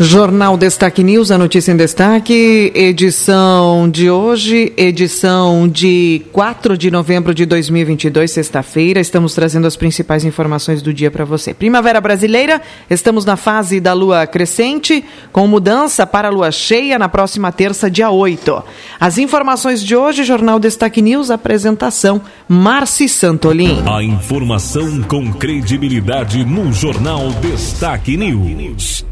Jornal Destaque News, a notícia em destaque, edição de hoje, edição de 4 de novembro de 2022, sexta-feira. Estamos trazendo as principais informações do dia para você. Primavera brasileira, estamos na fase da lua crescente, com mudança para a lua cheia na próxima terça, dia 8. As informações de hoje, Jornal Destaque News, apresentação Marci Santolin. A informação com credibilidade no Jornal Destaque News.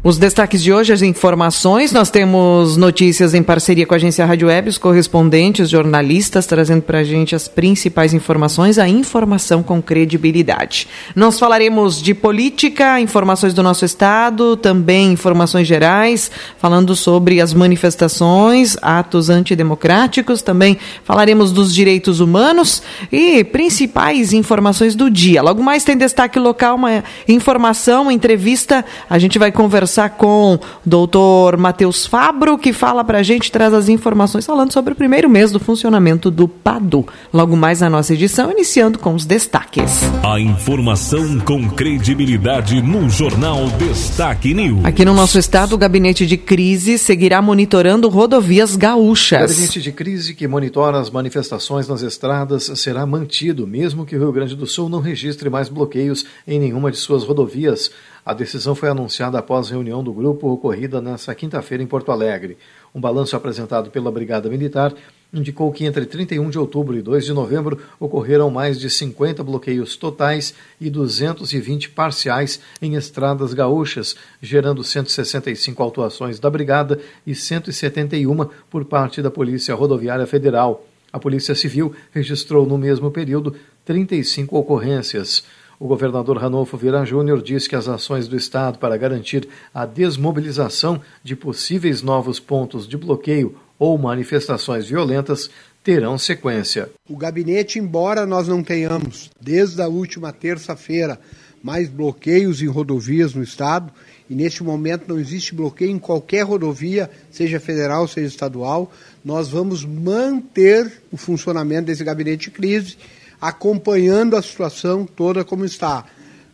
Os destaques de hoje, as informações, nós temos notícias em parceria com a agência Rádio Web, os correspondentes, jornalistas, trazendo para a gente as principais informações, a informação com credibilidade. Nós falaremos de política, informações do nosso estado, também informações gerais, falando sobre as manifestações, atos antidemocráticos, também falaremos dos direitos humanos e principais informações do dia. Logo mais tem destaque local, uma informação, uma entrevista, a gente vai conversar conversar com o doutor Matheus Fabro, que fala para a gente, traz as informações falando sobre o primeiro mês do funcionamento do PADU. Logo mais na nossa edição, iniciando com os destaques. A informação com credibilidade no Jornal Destaque News. Aqui no nosso estado, o gabinete de crise seguirá monitorando rodovias gaúchas. O gabinete de crise que monitora as manifestações nas estradas será mantido, mesmo que o Rio Grande do Sul não registre mais bloqueios em nenhuma de suas rodovias. A decisão foi anunciada após reunião do grupo ocorrida nesta quinta-feira em Porto Alegre. Um balanço apresentado pela Brigada Militar indicou que entre 31 de outubro e 2 de novembro ocorreram mais de 50 bloqueios totais e 220 parciais em estradas gaúchas, gerando 165 autuações da Brigada e 171 por parte da Polícia Rodoviária Federal. A Polícia Civil registrou no mesmo período 35 ocorrências. O governador Ranolfo Vieira Júnior disse que as ações do Estado para garantir a desmobilização de possíveis novos pontos de bloqueio ou manifestações violentas terão sequência. O gabinete, embora nós não tenhamos, desde a última terça-feira, mais bloqueios em rodovias no Estado, e neste momento não existe bloqueio em qualquer rodovia, seja federal, seja estadual, nós vamos manter o funcionamento desse gabinete de crise acompanhando a situação toda como está.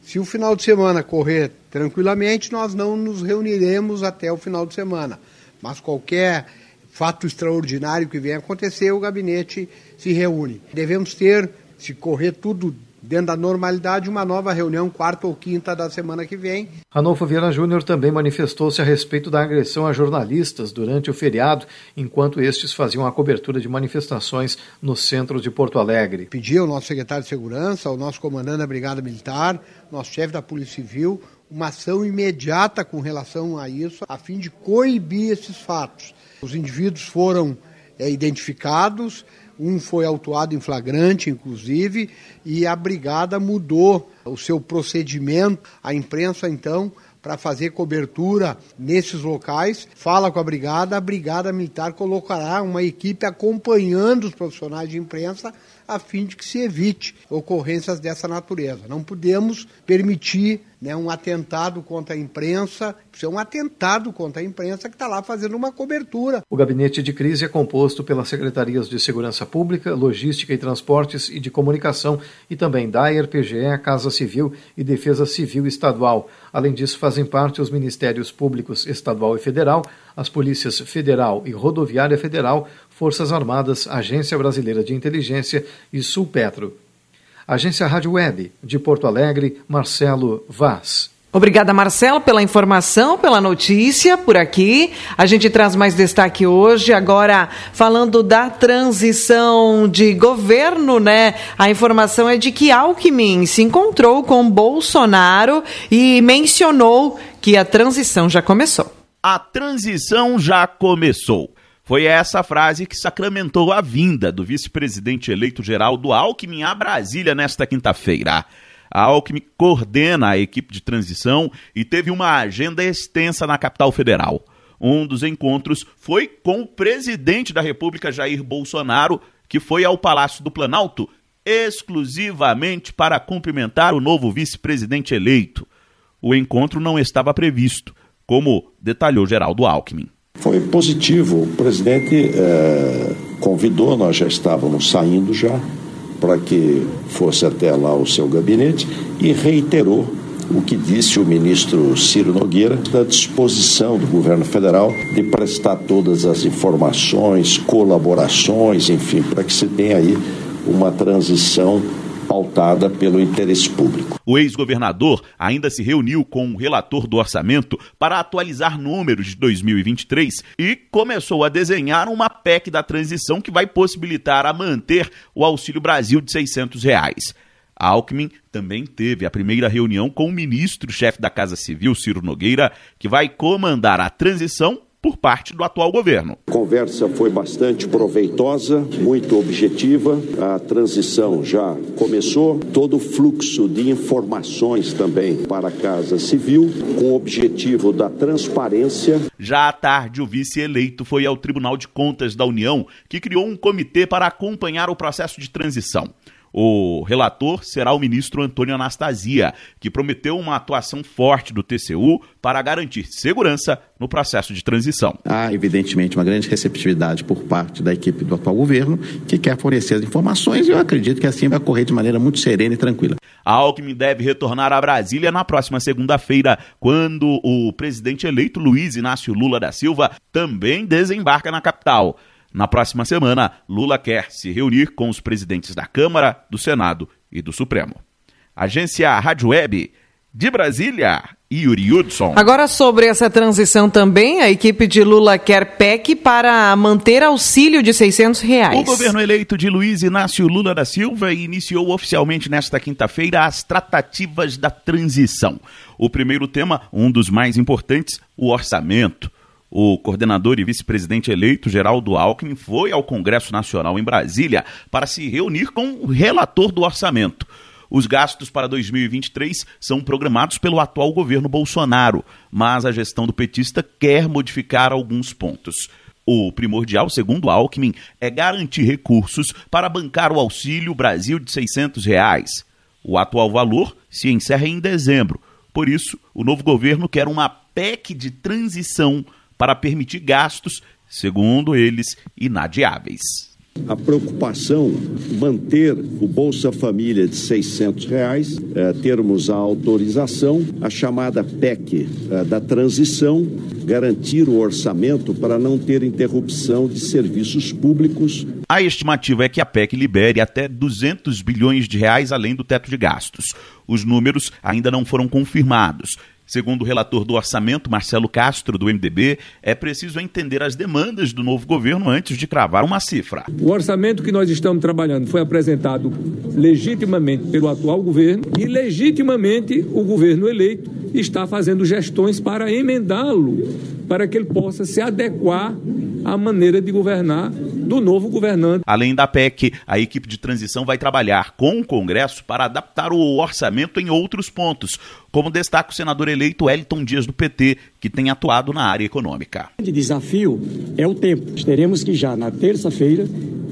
Se o final de semana correr tranquilamente, nós não nos reuniremos até o final de semana. Mas qualquer fato extraordinário que venha acontecer, o gabinete se reúne. Devemos ter, se correr tudo dentro da normalidade, uma nova reunião, quarta ou quinta da semana que vem. Ranolfo Vieira Júnior também manifestou-se a respeito da agressão a jornalistas durante o feriado, enquanto estes faziam a cobertura de manifestações no centro de Porto Alegre. Pedi ao nosso secretário de Segurança, ao nosso comandante da Brigada Militar, nosso chefe da Polícia Civil, uma ação imediata com relação a isso, a fim de coibir esses fatos. Os indivíduos foram é, identificados, um foi autuado em flagrante, inclusive, e a brigada mudou o seu procedimento. A imprensa, então, para fazer cobertura nesses locais, fala com a brigada, a brigada militar colocará uma equipe acompanhando os profissionais de imprensa a fim de que se evite ocorrências dessa natureza. Não podemos permitir né, um atentado contra a imprensa, isso é um atentado contra a imprensa que está lá fazendo uma cobertura. O gabinete de crise é composto pelas secretarias de Segurança Pública, Logística e Transportes e de Comunicação e também da PGE, Casa Civil e Defesa Civil Estadual. Além disso, fazem parte os Ministérios Públicos Estadual e Federal, as Polícias Federal e Rodoviária Federal, Forças Armadas, Agência Brasileira de Inteligência e Sulpetro. Agência Rádio Web, de Porto Alegre, Marcelo Vaz. Obrigada, Marcelo, pela informação, pela notícia por aqui. A gente traz mais destaque hoje, agora falando da transição de governo, né? A informação é de que Alckmin se encontrou com Bolsonaro e mencionou que a transição já começou. A transição já começou. Foi essa frase que sacramentou a vinda do vice-presidente eleito Geraldo Alckmin a Brasília nesta quinta-feira. A Alckmin coordena a equipe de transição e teve uma agenda extensa na capital federal. Um dos encontros foi com o presidente da República, Jair Bolsonaro, que foi ao Palácio do Planalto exclusivamente para cumprimentar o novo vice-presidente eleito. O encontro não estava previsto, como detalhou Geraldo Alckmin. Foi positivo. O presidente eh, convidou, nós já estávamos saindo já, para que fosse até lá o seu gabinete e reiterou o que disse o ministro Ciro Nogueira da disposição do governo federal de prestar todas as informações, colaborações, enfim, para que se tenha aí uma transição pautada pelo interesse público. O ex-governador ainda se reuniu com o relator do orçamento para atualizar números de 2023 e começou a desenhar uma PEC da transição que vai possibilitar a manter o Auxílio Brasil de 600 reais. Alckmin também teve a primeira reunião com o ministro-chefe da Casa Civil, Ciro Nogueira, que vai comandar a transição por parte do atual governo. A conversa foi bastante proveitosa, muito objetiva. A transição já começou. Todo o fluxo de informações também para a Casa Civil, com o objetivo da transparência. Já à tarde, o vice-eleito foi ao Tribunal de Contas da União, que criou um comitê para acompanhar o processo de transição. O relator será o ministro Antônio Anastasia, que prometeu uma atuação forte do TCU para garantir segurança no processo de transição. Há, evidentemente, uma grande receptividade por parte da equipe do atual governo, que quer fornecer as informações, e eu acredito que assim vai correr de maneira muito serena e tranquila. A Alckmin deve retornar a Brasília na próxima segunda-feira, quando o presidente eleito Luiz Inácio Lula da Silva também desembarca na capital. Na próxima semana, Lula quer se reunir com os presidentes da Câmara, do Senado e do Supremo. Agência Rádio Web de Brasília, Yuri Hudson. Agora sobre essa transição também, a equipe de Lula quer PEC para manter auxílio de 600 reais. O governo eleito de Luiz Inácio Lula da Silva iniciou oficialmente nesta quinta-feira as tratativas da transição. O primeiro tema, um dos mais importantes, o orçamento. O coordenador e vice-presidente eleito, Geraldo Alckmin, foi ao Congresso Nacional em Brasília para se reunir com o relator do orçamento. Os gastos para 2023 são programados pelo atual governo Bolsonaro, mas a gestão do petista quer modificar alguns pontos. O primordial, segundo Alckmin, é garantir recursos para bancar o Auxílio Brasil de 600 reais. O atual valor se encerra em dezembro. Por isso, o novo governo quer uma PEC de transição para permitir gastos, segundo eles, inadiáveis. A preocupação manter o Bolsa Família de 600 reais, é, termos a autorização, a chamada PEC é, da transição, garantir o orçamento para não ter interrupção de serviços públicos. A estimativa é que a PEC libere até 200 bilhões de reais além do teto de gastos. Os números ainda não foram confirmados. Segundo o relator do orçamento, Marcelo Castro, do MDB, é preciso entender as demandas do novo governo antes de cravar uma cifra. O orçamento que nós estamos trabalhando foi apresentado legitimamente pelo atual governo e legitimamente o governo eleito está fazendo gestões para emendá-lo, para que ele possa se adequar à maneira de governar do novo governante. Além da PEC, a equipe de transição vai trabalhar com o Congresso para adaptar o orçamento em outros pontos, como destaca o senador eleito Wellington Dias do PT, que tem atuado na área econômica. O desafio é o tempo. Teremos que já na terça-feira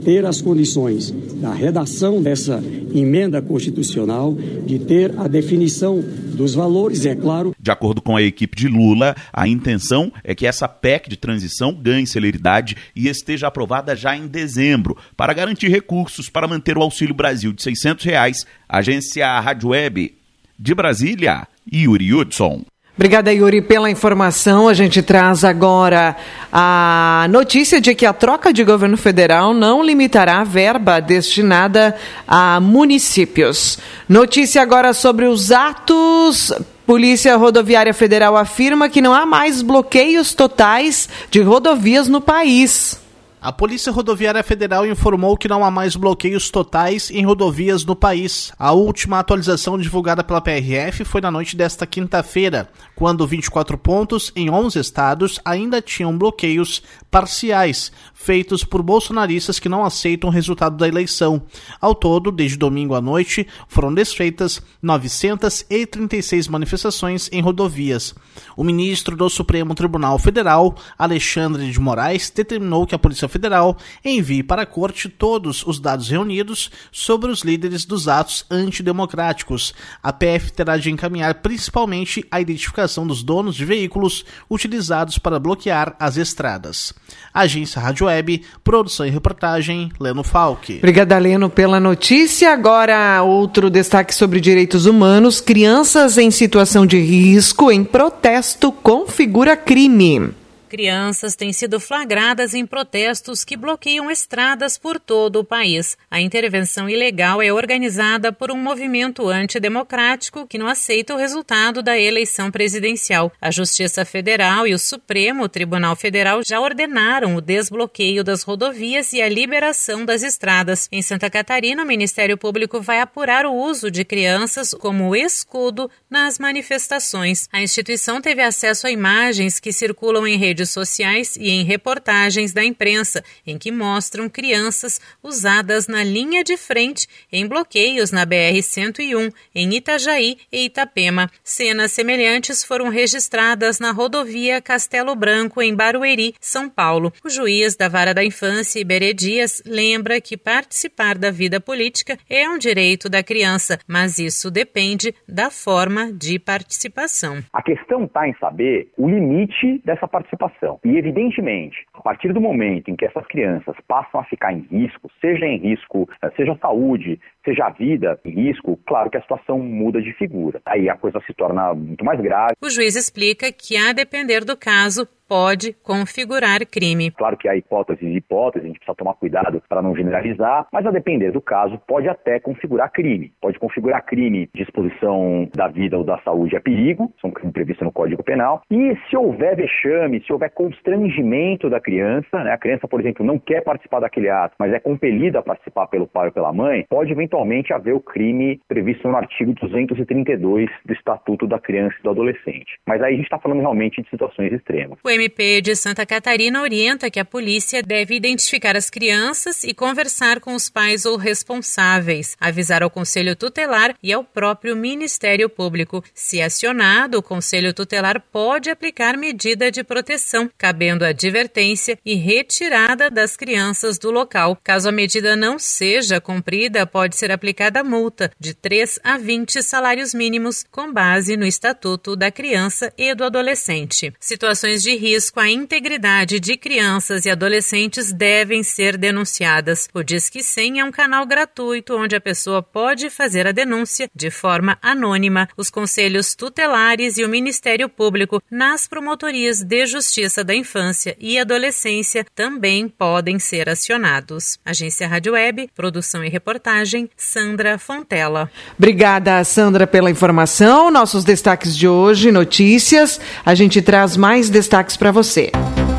ter as condições da redação dessa emenda constitucional, de ter a definição dos valores, é claro. De acordo com a equipe de Lula, a intenção é que essa PEC de transição ganhe celeridade e esteja aprovada já em dezembro, para garantir recursos para manter o Auxílio Brasil de 600 reais. Agência Rádio Web de Brasília, Yuri Hudson. Obrigada, Yuri, pela informação. A gente traz agora a notícia de que a troca de governo federal não limitará a verba destinada a municípios. Notícia agora sobre os atos. Polícia Rodoviária Federal afirma que não há mais bloqueios totais de rodovias no país. A Polícia Rodoviária Federal informou que não há mais bloqueios totais em rodovias no país. A última atualização divulgada pela PRF foi na noite desta quinta-feira, quando 24 pontos em 11 estados ainda tinham bloqueios parciais, feitos por bolsonaristas que não aceitam o resultado da eleição. Ao todo, desde domingo à noite, foram desfeitas 936 manifestações em rodovias. O ministro do Supremo Tribunal Federal, Alexandre de Moraes, determinou que a Polícia Federal envie para a Corte todos os dados reunidos sobre os líderes dos atos antidemocráticos. A PF terá de encaminhar principalmente a identificação dos donos de veículos utilizados para bloquear as estradas. Agência Rádio Web, produção e reportagem, Leno Falck. Obrigada, Leno, pela notícia. Agora, outro destaque sobre direitos humanos: crianças em situação de risco em protesto configura crime. Crianças têm sido flagradas em protestos que bloqueiam estradas por todo o país. A intervenção ilegal é organizada por um movimento antidemocrático que não aceita o resultado da eleição presidencial. A Justiça Federal e o Supremo Tribunal Federal já ordenaram o desbloqueio das rodovias e a liberação das estradas. Em Santa Catarina, o Ministério Público vai apurar o uso de crianças como escudo nas manifestações. A instituição teve acesso a imagens que circulam em redes sociais e em reportagens da imprensa, em que mostram crianças usadas na linha de frente em bloqueios na BR-101, em Itajaí e Itapema. Cenas semelhantes foram registradas na rodovia Castelo Branco, em Barueri, São Paulo. O juiz da Vara da Infância, Iberê Dias, lembra que participar da vida política é um direito da criança, mas isso depende da forma de participação. A questão está em saber o limite dessa participação E, evidentemente, a partir do momento em que essas crianças passam a ficar em risco, seja em risco, eh, seja saúde, seja vida em risco, claro que a situação muda de figura. Aí a coisa se torna muito mais grave. O juiz explica que, a depender do caso, pode configurar crime. Claro que há hipóteses e hipóteses, a gente precisa tomar cuidado para não generalizar, mas a depender do caso, pode até configurar crime. Pode configurar crime de exposição da vida ou da saúde a perigo, são crimes previstos no Código Penal, e se houver vexame, se houver constrangimento da criança, né, a criança, por exemplo, não quer participar daquele ato, mas é compelida a participar pelo pai ou pela mãe, pode eventualmente haver o crime previsto no artigo 232 do Estatuto da Criança e do Adolescente. Mas aí a gente está falando realmente de situações extremas. O MP de Santa Catarina orienta que a polícia deve identificar as crianças e conversar com os pais ou responsáveis, avisar ao Conselho Tutelar e ao próprio Ministério Público. Se acionado, o Conselho Tutelar pode aplicar medida de proteção, cabendo advertência e retirada das crianças do local. Caso a medida não seja cumprida, pode ser aplicada multa de 3 a 20 salários mínimos com base no Estatuto da Criança e do Adolescente. Situações de risco risco à integridade de crianças e adolescentes devem ser denunciadas. O Disque 100 é um canal gratuito onde a pessoa pode fazer a denúncia de forma anônima. Os conselhos tutelares e o Ministério Público nas promotorias de justiça da infância e adolescência também podem ser acionados. Agência Rádio Web, produção e reportagem, Sandra Fontela. Obrigada, Sandra, pela informação. Nossos destaques de hoje, notícias. A gente traz mais destaques para você.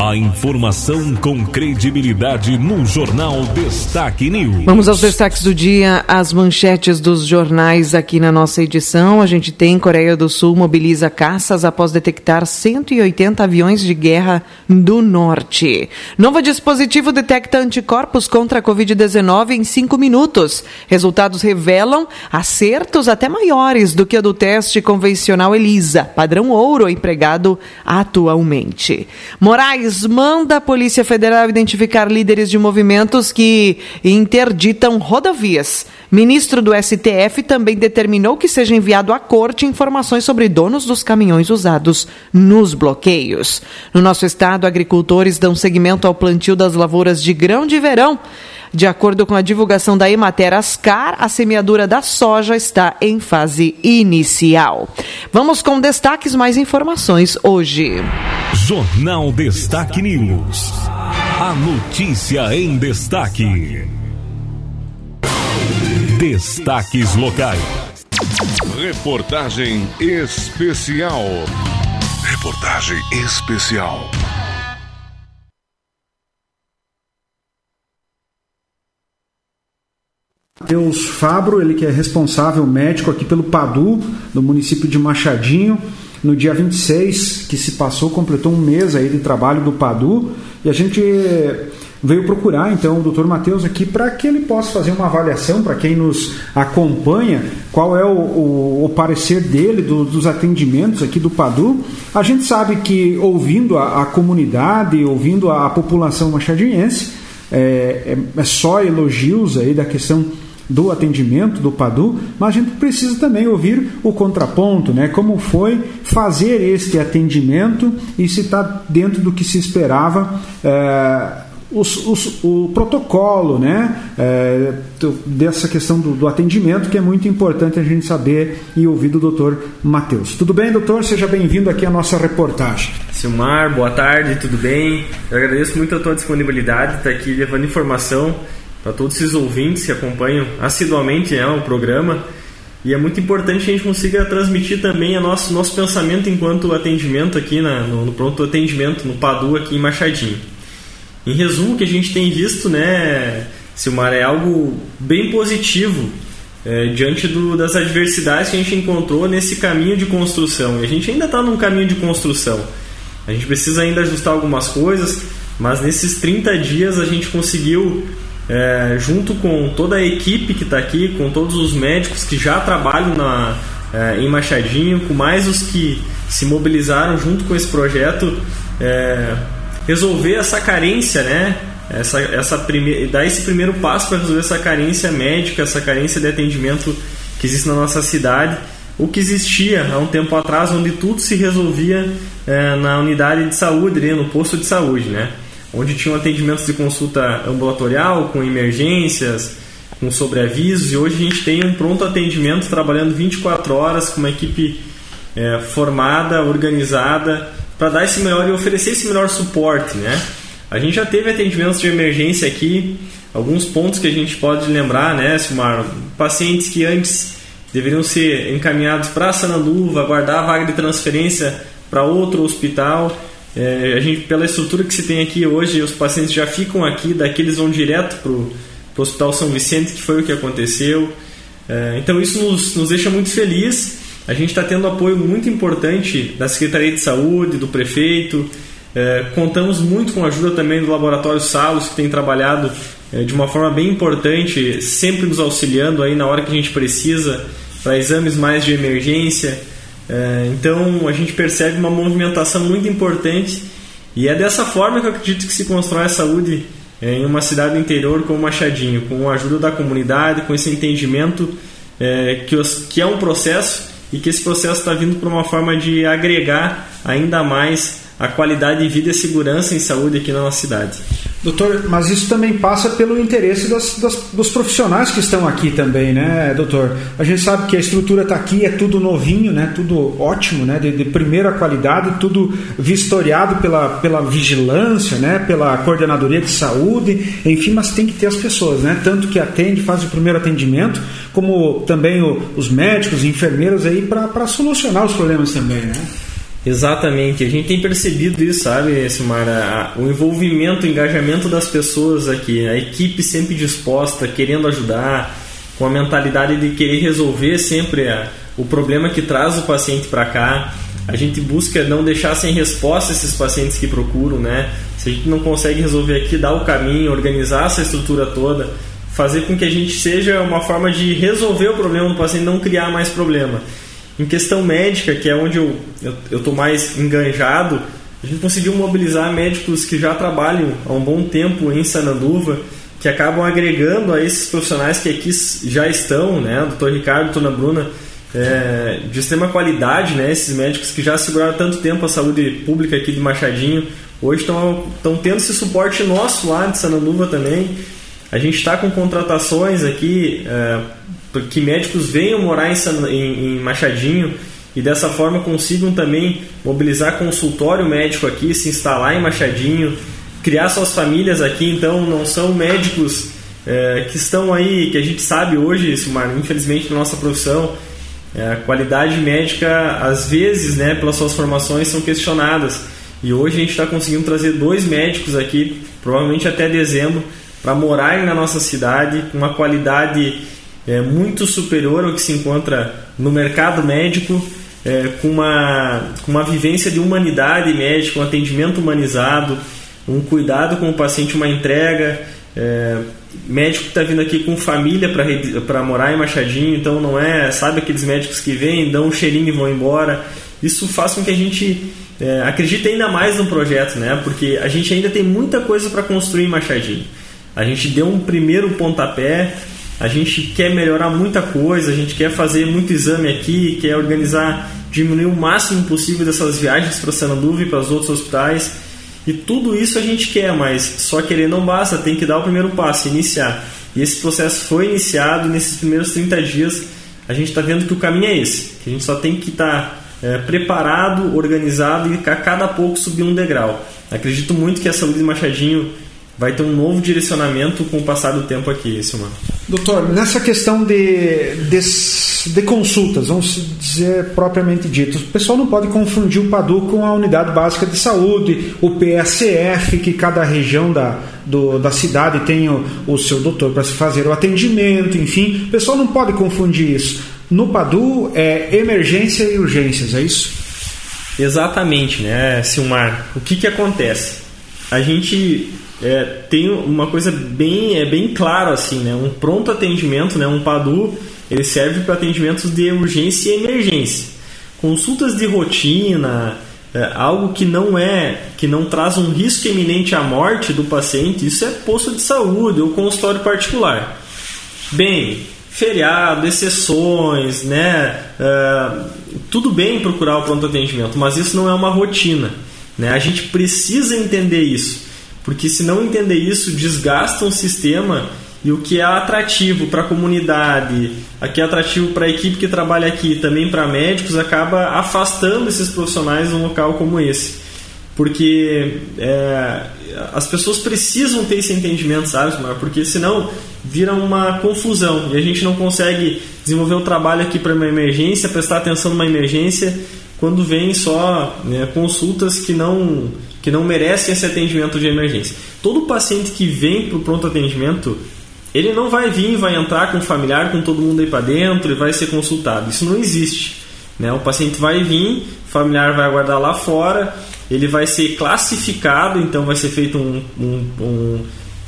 A informação com credibilidade no Jornal Destaque News. Vamos aos destaques do dia, as manchetes dos jornais aqui na nossa edição. A gente tem Coreia do Sul mobiliza caças após detectar 180 aviões de guerra do norte. Novo dispositivo detecta anticorpos contra a Covid-19 em cinco minutos. Resultados revelam acertos até maiores do que a do teste convencional ELISA, padrão ouro empregado atualmente. Moraes manda a Polícia Federal identificar líderes de movimentos que interditam rodovias. Ministro do STF também determinou que seja enviado à corte informações sobre donos dos caminhões usados nos bloqueios. No nosso estado, agricultores dão seguimento ao plantio das lavouras de grão de verão. De acordo com a divulgação da Emater Ascar, a semeadura da soja está em fase inicial. Vamos com destaques mais informações hoje. Jornal Destaque News. A notícia em destaque. Destaques locais. Reportagem especial. Reportagem especial. Matheus Fabro, ele que é responsável médico aqui pelo PADU, do município de Machadinho. No dia 26 que se passou, completou um mês aí de trabalho do PADU e a gente veio procurar então o Dr. Matheus aqui para que ele possa fazer uma avaliação para quem nos acompanha, qual é o, o, o parecer dele do, dos atendimentos aqui do PADU. A gente sabe que ouvindo a, a comunidade, ouvindo a, a população machadiense, é, é, é só elogios aí da questão do atendimento do PADU, mas a gente precisa também ouvir o contraponto, né? Como foi fazer este atendimento e se está dentro do que se esperava. É, os, os, o protocolo né, é, dessa questão do, do, atendimento, que é muito importante a gente saber e ouvir do doutor Matheus. Tudo bem, doutor? Seja bem-vindo aqui à nossa reportagem. Silmar, boa tarde, tudo bem? Eu agradeço muito a tua disponibilidade de estar aqui levando informação para todos esses ouvintes que acompanham assiduamente né, o programa. E é muito importante que a gente consiga transmitir também o nosso, nosso pensamento enquanto atendimento aqui na, no, no pronto atendimento, no PADU aqui em Machadinho. Em resumo, o que a gente tem visto, né, Silmar, é algo bem positivo é, diante do, das adversidades que a gente encontrou nesse caminho de construção. E a gente ainda está num caminho de construção. A gente precisa ainda ajustar algumas coisas, mas nesses 30 dias a gente conseguiu é, junto com toda a equipe que está aqui, com todos os médicos que já trabalham na, é, em Machadinho, com mais os que se mobilizaram junto com esse projeto, é, resolver essa carência, né? Essa, essa prime... dar esse primeiro passo para resolver essa carência médica, essa carência de atendimento que existe na nossa cidade, o que existia há um tempo atrás, onde tudo se resolvia é, na unidade de saúde, no posto de saúde, né? Onde tinham atendimentos de consulta ambulatorial, com emergências, com sobreavisos, e hoje a gente tem um pronto atendimento trabalhando 24 horas com uma equipe é, formada, organizada, para dar esse melhor e oferecer esse melhor suporte. Né? A gente já teve atendimentos de emergência aqui, alguns pontos que a gente pode lembrar, né, Silmar? Pacientes que antes deveriam ser encaminhados para a Sananduva, aguardar a vaga de transferência para outro hospital é, a gente, pela estrutura que se tem aqui hoje, os pacientes já ficam aqui, daqui eles vão direto para o Hospital São Vicente, que foi o que aconteceu. É, então isso nos, nos deixa muito feliz. A gente está tendo apoio muito importante da Secretaria de Saúde, do prefeito. É, contamos muito com a ajuda também do Laboratório Salos, que tem trabalhado é, de uma forma bem importante, sempre nos auxiliando aí na hora que a gente precisa para exames mais de emergência. É, então a gente percebe uma movimentação muito importante e é dessa forma que eu acredito que se constrói a saúde é, em uma cidade interior como Machadinho, com a ajuda da comunidade, com esse entendimento é, que, os, que é um processo e que esse processo está vindo para uma forma de agregar ainda mais a qualidade de vida e segurança em saúde aqui na nossa cidade. Doutor, mas isso também passa pelo interesse das, das, dos profissionais que estão aqui também, né, doutor? A gente sabe que a estrutura está aqui, é tudo novinho, né, tudo ótimo, né, de, de, primeira qualidade, tudo vistoriado pela, pela vigilância, né, pela coordenadoria de saúde, enfim, mas tem que ter as pessoas, né, tanto que atende, faz o primeiro atendimento, como também o, os médicos e enfermeiros aí para solucionar os problemas também, né? Exatamente, a gente tem percebido isso, sabe, Silmar? O envolvimento, o engajamento das pessoas aqui, a equipe sempre disposta, querendo ajudar, com a mentalidade de querer resolver sempre o problema que traz o paciente para cá. A gente busca não deixar sem resposta esses pacientes que procuram, né? Se a gente não consegue resolver aqui, dar o caminho, organizar essa estrutura toda, fazer com que a gente seja uma forma de resolver o problema do paciente, não criar mais problema. Em questão médica, que é onde eu estou mais enganjado, a gente conseguiu mobilizar médicos que já trabalham há um bom tempo em Sananduva, que acabam agregando a esses profissionais que aqui já estão, né, o doutor Ricardo, a dona Bruna, é, de extrema qualidade, né, esses médicos que já seguraram tanto tempo a saúde pública aqui de Machadinho, hoje estão tendo esse suporte nosso lá de Sananduva também. A gente está com contratações aqui é, que médicos venham morar em, Machadinho e dessa forma consigam também mobilizar consultório médico aqui, se instalar em Machadinho, criar suas famílias aqui. Então, não são médicos é, que estão aí, que a gente sabe hoje, infelizmente na nossa profissão, é, a qualidade médica, às vezes, né, pelas suas formações, são questionadas. E hoje a gente está conseguindo trazer dois médicos aqui, provavelmente até dezembro, para morarem na nossa cidade com uma qualidade é, muito superior ao que se encontra no mercado médico, é, com, uma, com uma vivência de humanidade médica, um atendimento humanizado, um cuidado com o paciente, uma entrega. É, médico que está vindo aqui com família para morar em Machadinho, então não é, sabe aqueles médicos que vêm, dão um cheirinho e vão embora. Isso faz com que a gente é, acredite ainda mais no projeto, né? Porque a gente ainda tem muita coisa para construir em Machadinho. A gente deu um primeiro pontapé, a gente quer melhorar muita coisa, a gente quer fazer muito exame aqui, quer organizar, diminuir o máximo possível dessas viagens para Sananduva e para os outros hospitais. E tudo isso a gente quer, mas só querer não basta, tem que dar o primeiro passo, iniciar. E esse processo foi iniciado nesses primeiros 30 dias. A gente está vendo que o caminho é esse, que a gente só tem que estar tá, é, preparado, organizado e a cada pouco subir um degrau. Acredito muito que a saúde de Machadinho vai ter um novo direcionamento com o passar do tempo aqui, Silmar. Doutor, nessa questão de, de, de, consultas, vamos dizer propriamente dito, o pessoal não pode confundir o PADU com a Unidade Básica de Saúde, o PSF, que cada região da, do, da cidade tem o, o seu doutor para se fazer o atendimento, enfim, o pessoal não pode confundir isso. No PADU é emergência e urgências, é isso? Exatamente, né, Silmar? O que, que acontece? A gente é, tem uma coisa bem é bem claro assim, né? Um pronto atendimento, né? Um PADU, ele serve para atendimentos de urgência e emergência. Consultas de rotina, é, algo que não é, que não traz um risco iminente à morte do paciente, isso é posto de saúde ou consultório particular. Bem, feriado, exceções, né? É, tudo bem procurar o pronto atendimento, mas isso não é uma rotina. Né? A gente precisa entender isso. Porque se não entender isso, desgasta um sistema e o que é atrativo para a comunidade, o que é atrativo para a equipe que trabalha aqui, também para médicos, acaba afastando esses profissionais de um local como esse. Porque é, as pessoas precisam ter esse entendimento, sabe, Porque senão vira uma confusão e a gente não consegue desenvolver o trabalho aqui para uma emergência, prestar atenção numa emergência, quando vem só né, consultas que não que não merecem esse atendimento de emergência. Todo paciente que vem para o pronto atendimento, ele não vai vir, vai entrar com o familiar, com todo mundo aí para dentro e vai ser consultado. Isso não existe. Né? O paciente vai vir, o familiar vai aguardar lá fora, ele vai ser classificado, então vai ser feito um, um, um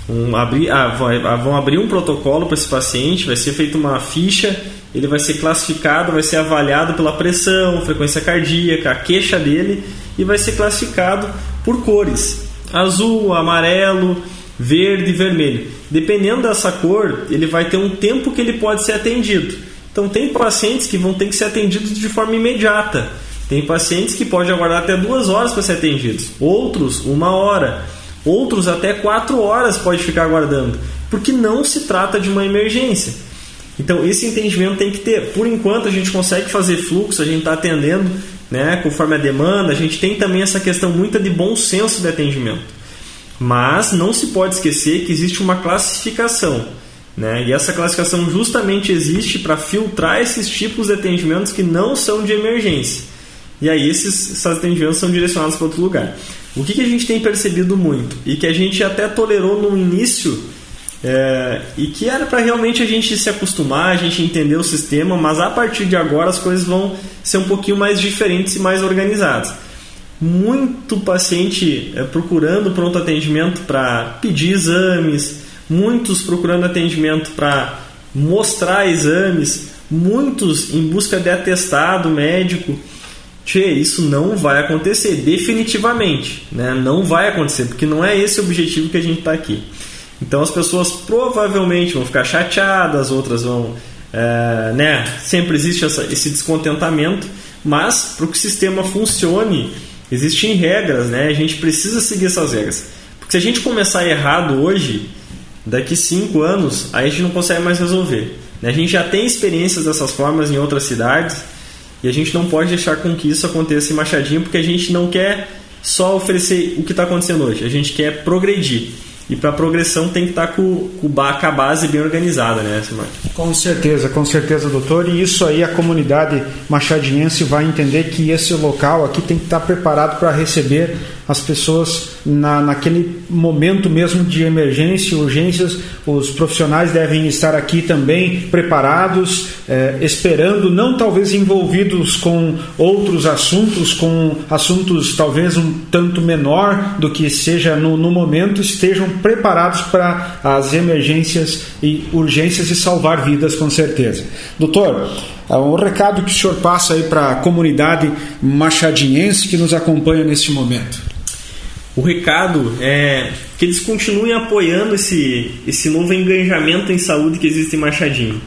um, abrir, ah, ah, vão abrir um protocolo para esse paciente, vai ser feita uma ficha, ele vai ser classificado, vai ser avaliado pela pressão, frequência cardíaca, a queixa dele e vai ser classificado por cores: azul, amarelo, verde e vermelho. Dependendo dessa cor, ele vai ter um tempo que ele pode ser atendido. Então, tem pacientes que vão ter que ser atendidos de forma imediata. Tem pacientes que podem aguardar até duas horas para ser atendidos, outros uma hora, outros até quatro horas pode ficar aguardando, porque não se trata de uma emergência. Então esse entendimento tem que ter. Por enquanto a gente consegue fazer fluxo, a gente está atendendo né, conforme a demanda, a gente tem também essa questão muito de bom senso de atendimento. Mas não se pode esquecer que existe uma classificação. Né? E essa classificação justamente existe para filtrar esses tipos de atendimentos que não são de emergência. E aí esses, esses atendimentos são direcionados para outro lugar. O que, que a gente tem percebido muito e que a gente até tolerou no início é, e que era para realmente a gente se acostumar, a gente entender o sistema, mas a partir de agora as coisas vão ser um pouquinho mais diferentes e mais organizadas. Muito paciente é, procurando pronto atendimento para pedir exames, muitos procurando atendimento para mostrar exames, muitos em busca de atestado médico. Tchê, isso não vai acontecer, definitivamente. Né? Não vai acontecer, porque não é esse o objetivo que a gente está aqui. Então as pessoas provavelmente vão ficar chateadas, outras vão. É, né? Sempre existe essa, esse descontentamento, mas para que o sistema funcione, existem regras, né? a gente precisa seguir essas regras. Porque se a gente começar errado hoje, daqui cinco anos, aí a gente não consegue mais resolver. Né? A gente já tem experiências dessas formas em outras cidades e a gente não pode deixar com que isso aconteça em Machadinho, porque a gente não quer só oferecer o que está acontecendo hoje, a gente quer progredir. E para progressão tem que estar tá com, com, a base bem organizada, né, Simar? Com certeza, com certeza, doutor. E isso aí a comunidade machadiense vai entender que esse local aqui tem que estar tá preparado para receber as pessoas na, naquele momento mesmo de emergência, urgências, os profissionais devem estar aqui também preparados, eh, esperando, não talvez envolvidos com outros assuntos, com assuntos talvez um tanto menor do que seja no, no momento, estejam preparados para as emergências e urgências e salvar vidas com certeza. Doutor, um recado que o senhor passa aí para a comunidade machadiense que nos acompanha neste momento. O recado é que eles continuem apoiando esse, esse novo engajamento em saúde que existe em Machadinho.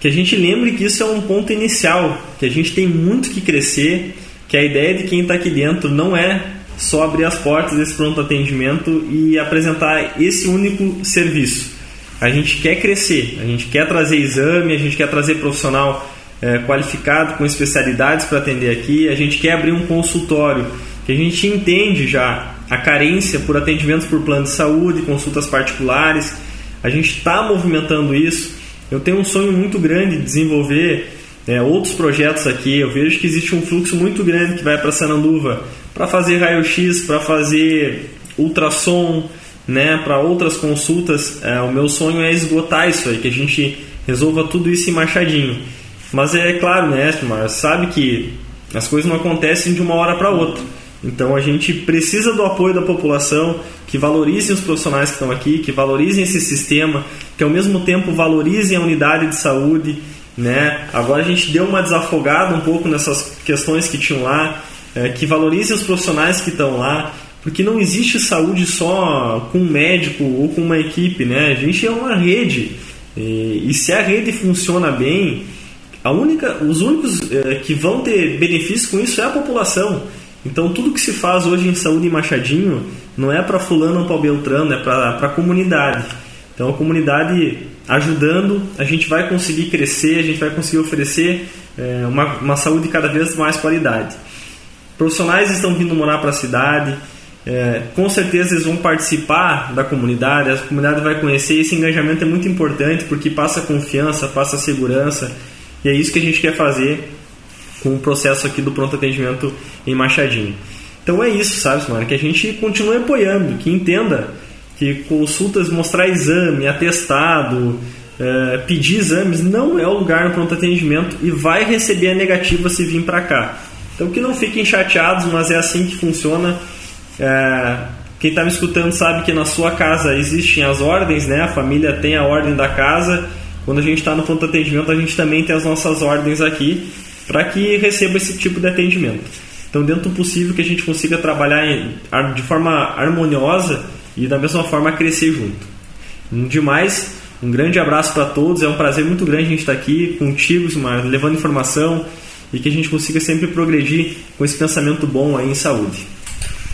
Que a gente lembre que isso é um ponto inicial, que a gente tem muito que crescer, que a ideia de quem está aqui dentro não é só abrir as portas desse pronto atendimento e apresentar esse único serviço. A gente quer crescer, a gente quer trazer exame, a gente quer trazer profissional é, qualificado com especialidades para atender aqui, a gente quer abrir um consultório que a gente entende já a carência por atendimentos por plano de saúde, consultas particulares, a gente está movimentando isso. Eu tenho um sonho muito grande de desenvolver é, outros projetos aqui. Eu vejo que existe um fluxo muito grande que vai para Sananduva para fazer raio-x, para fazer ultrassom, né, para outras consultas. É, o meu sonho é esgotar isso aí, que a gente resolva tudo isso em Machadinho. Mas é claro, né, mas sabe que as coisas não acontecem de uma hora para outra. Então a gente precisa do apoio da população, que valorizem os profissionais que estão aqui, que valorizem esse sistema, que ao mesmo tempo valorizem a unidade de saúde. Né? Agora a gente deu uma desafogada um pouco nessas questões que tinham lá, é, que valorizem os profissionais que estão lá, porque não existe saúde só com um médico ou com uma equipe, né? A gente é uma rede e, e se a rede funciona bem, a única, os únicos é, que vão ter benefício com isso é a população. Então tudo que se faz hoje em saúde em Machadinho não é para fulano ou para Beltrano, é para a comunidade. Então a comunidade ajudando, a gente vai conseguir crescer, a gente vai conseguir oferecer é, uma, uma saúde cada vez mais qualidade. Profissionais estão vindo morar para a cidade, é, com certeza eles vão participar da comunidade, a comunidade vai conhecer. Esse engajamento é muito importante porque passa confiança, passa segurança, e é isso que a gente quer fazer com o processo aqui do pronto atendimento em Machadinho. Então é isso, sabe, Simara? Que a gente continue apoiando, que entenda que consultas, mostrar exame, atestado, é, pedir exames não é o lugar no pronto atendimento e vai receber a negativa se vir para cá. Então que não fiquem chateados, mas é assim que funciona. É, quem está me escutando sabe que na sua casa existem as ordens, né? A família tem a ordem da casa. Quando a gente está no pronto atendimento, a gente também tem as nossas ordens aqui para que receba esse tipo de atendimento. Então, dentro do possível que a gente consiga trabalhar de forma harmoniosa e da mesma forma crescer junto. Demais, um grande abraço para todos, é um prazer muito grande a gente estar aqui contigo, levando informação e que a gente consiga sempre progredir com esse pensamento bom aí em saúde.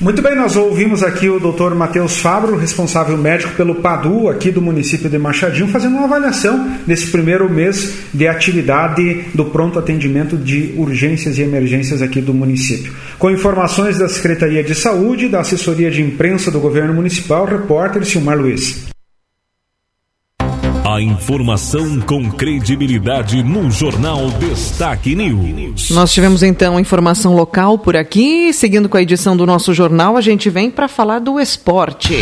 Muito bem, nós ouvimos aqui o Dr. Matheus Fabro, responsável médico pelo PADU aqui do município de Machadinho, fazendo uma avaliação nesse primeiro mês de atividade do pronto atendimento de urgências e emergências aqui do município. Com informações da Secretaria de Saúde, da assessoria de imprensa do governo municipal, repórter Silmar Luiz. A informação com credibilidade no Jornal Destaque News. Nós tivemos então informação local por aqui. Seguindo com a edição do nosso jornal, a gente vem para falar do esporte.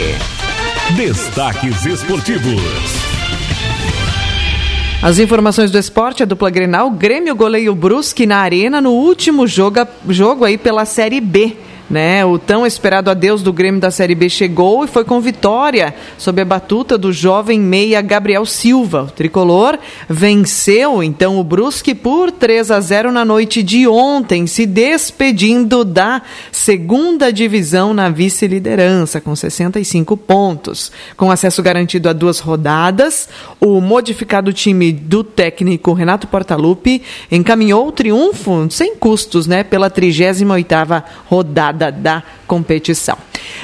Destaques esportivos. As informações do esporte, a dupla Grenal, Grêmio goleio Brusque na arena no último jogo, jogo aí pela Série B. Né? O tão esperado adeus do Grêmio da Série B chegou e foi com vitória sob a batuta do jovem meia Gabriel Silva. O tricolor venceu então o Brusque por 3 a 0 na noite de ontem, se despedindo da segunda divisão na vice-liderança com 65 pontos. Com acesso garantido a duas rodadas, o modificado time do técnico Renato Portaluppi encaminhou o triunfo sem custos, né, pela 38ª rodada da competição.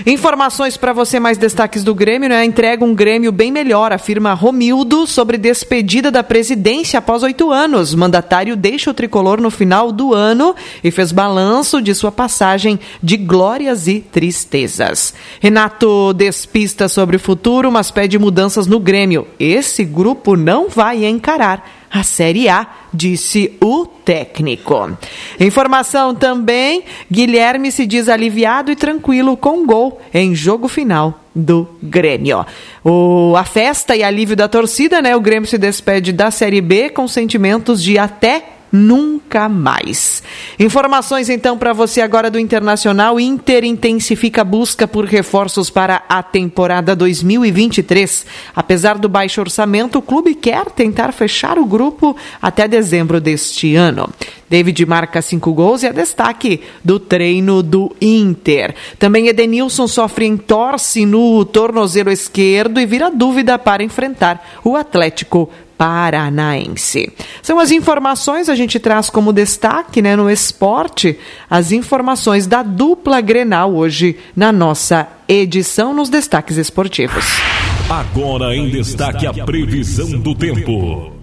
Informações para você, mais destaques do Grêmio, né? Entrega um Grêmio bem melhor, afirma Romildo sobre despedida da presidência após oito anos. Mandatário deixa o tricolor no final do ano e fez balanço de sua passagem de glórias e tristezas. Renato despista sobre o futuro, mas pede mudanças no Grêmio. Esse grupo não vai encarar a Série A, disse o técnico. Informação também: Guilherme se diz aliviado e tranquilo com gol em jogo final do Grêmio. O, a festa e alívio da torcida, né? O Grêmio se despede da Série B com sentimentos de até nunca mais. Informações então para você agora do Internacional. Inter intensifica a busca por reforços para a temporada 2023. Apesar do baixo orçamento, o clube quer tentar fechar o grupo até dezembro deste ano. David marca cinco gols e é destaque do treino do Inter. Também Edenilson sofre entorse no tornozelo esquerdo e vira dúvida para enfrentar o Atlético Paranaense. São as informações, a gente traz como destaque né, no esporte as informações da dupla Grenal hoje na nossa edição nos destaques esportivos. Agora em destaque a previsão do tempo.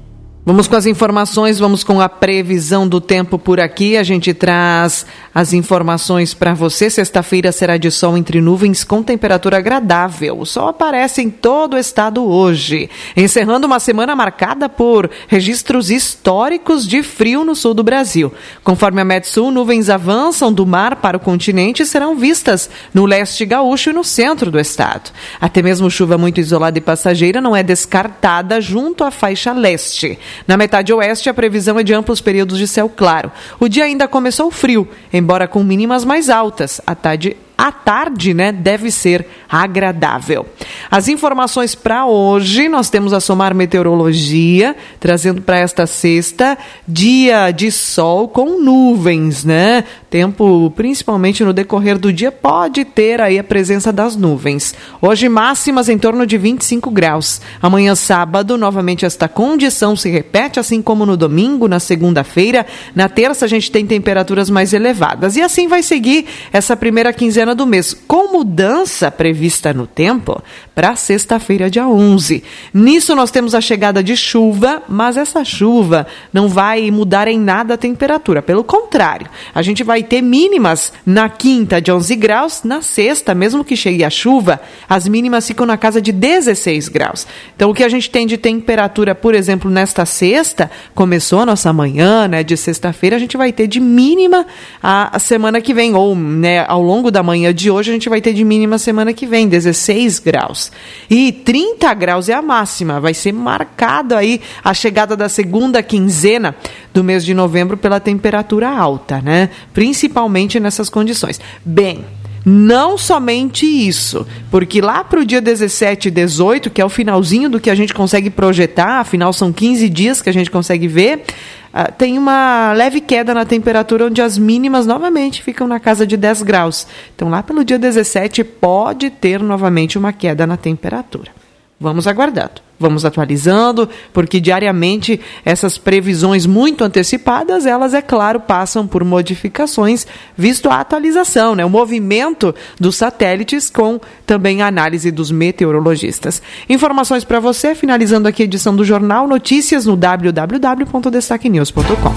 Vamos com as informações, vamos com a previsão do tempo por aqui. A gente traz as informações para você. Sexta-feira será de sol entre nuvens com temperatura agradável. O sol aparece em todo o estado hoje, encerrando uma semana marcada por registros históricos de frio no sul do Brasil. Conforme a Metsul, nuvens avançam do mar para o continente e serão vistas no leste gaúcho e no centro do estado. Até mesmo chuva muito isolada e passageira não é descartada junto à faixa leste. Na metade oeste, a previsão é de amplos períodos de céu claro. O dia ainda começou frio, embora com mínimas mais altas. A tarde a tarde, né, deve ser agradável. As informações para hoje, nós temos a Somar Meteorologia, trazendo para esta sexta, dia de sol com nuvens, né? Tempo, principalmente no decorrer do dia, pode ter aí a presença das nuvens. Hoje, máximas em torno de 25 graus. Amanhã, sábado, novamente esta condição se repete, assim como no domingo, na segunda-feira. Na terça, a gente tem temperaturas mais elevadas. E assim vai seguir essa primeira quinzena do mês, com mudança prevista no tempo para sexta-feira, dia 11. Nisso nós temos a chegada de chuva, mas essa chuva não vai mudar em nada a temperatura. Pelo contrário, a gente vai ter mínimas na quinta de 11 graus, na sexta, mesmo que chegue a chuva, as mínimas ficam na casa de 16 graus. Então o que a gente tem de temperatura, por exemplo, nesta sexta, começou a nossa manhã, né, de sexta-feira, a gente vai ter de mínima a, a semana que vem, ou né, ao longo da manhã de hoje, a gente vai ter de mínima semana que vem, 16 graus. E 30 graus é a máxima. Vai ser marcado aí a chegada da segunda quinzena do mês de novembro pela temperatura alta, né? Principalmente nessas condições. Bem, não somente isso, porque lá para o dia 17 e 18, que é o finalzinho do que a gente consegue projetar, afinal são 15 dias que a gente consegue ver, uh, tem uma leve queda na temperatura, onde as mínimas novamente ficam na casa de 10 graus. Então, lá pelo dia 17, pode ter novamente uma queda na temperatura. Vamos aguardando. Vamos atualizando, porque diariamente essas previsões muito antecipadas, elas, é claro, passam por modificações, visto a atualização, né? o movimento dos satélites com também a análise dos meteorologistas. Informações para você, finalizando aqui a edição do Jornal Notícias no www.destaquenews.com.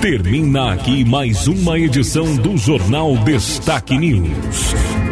Termina aqui mais uma edição do Jornal Destaque News.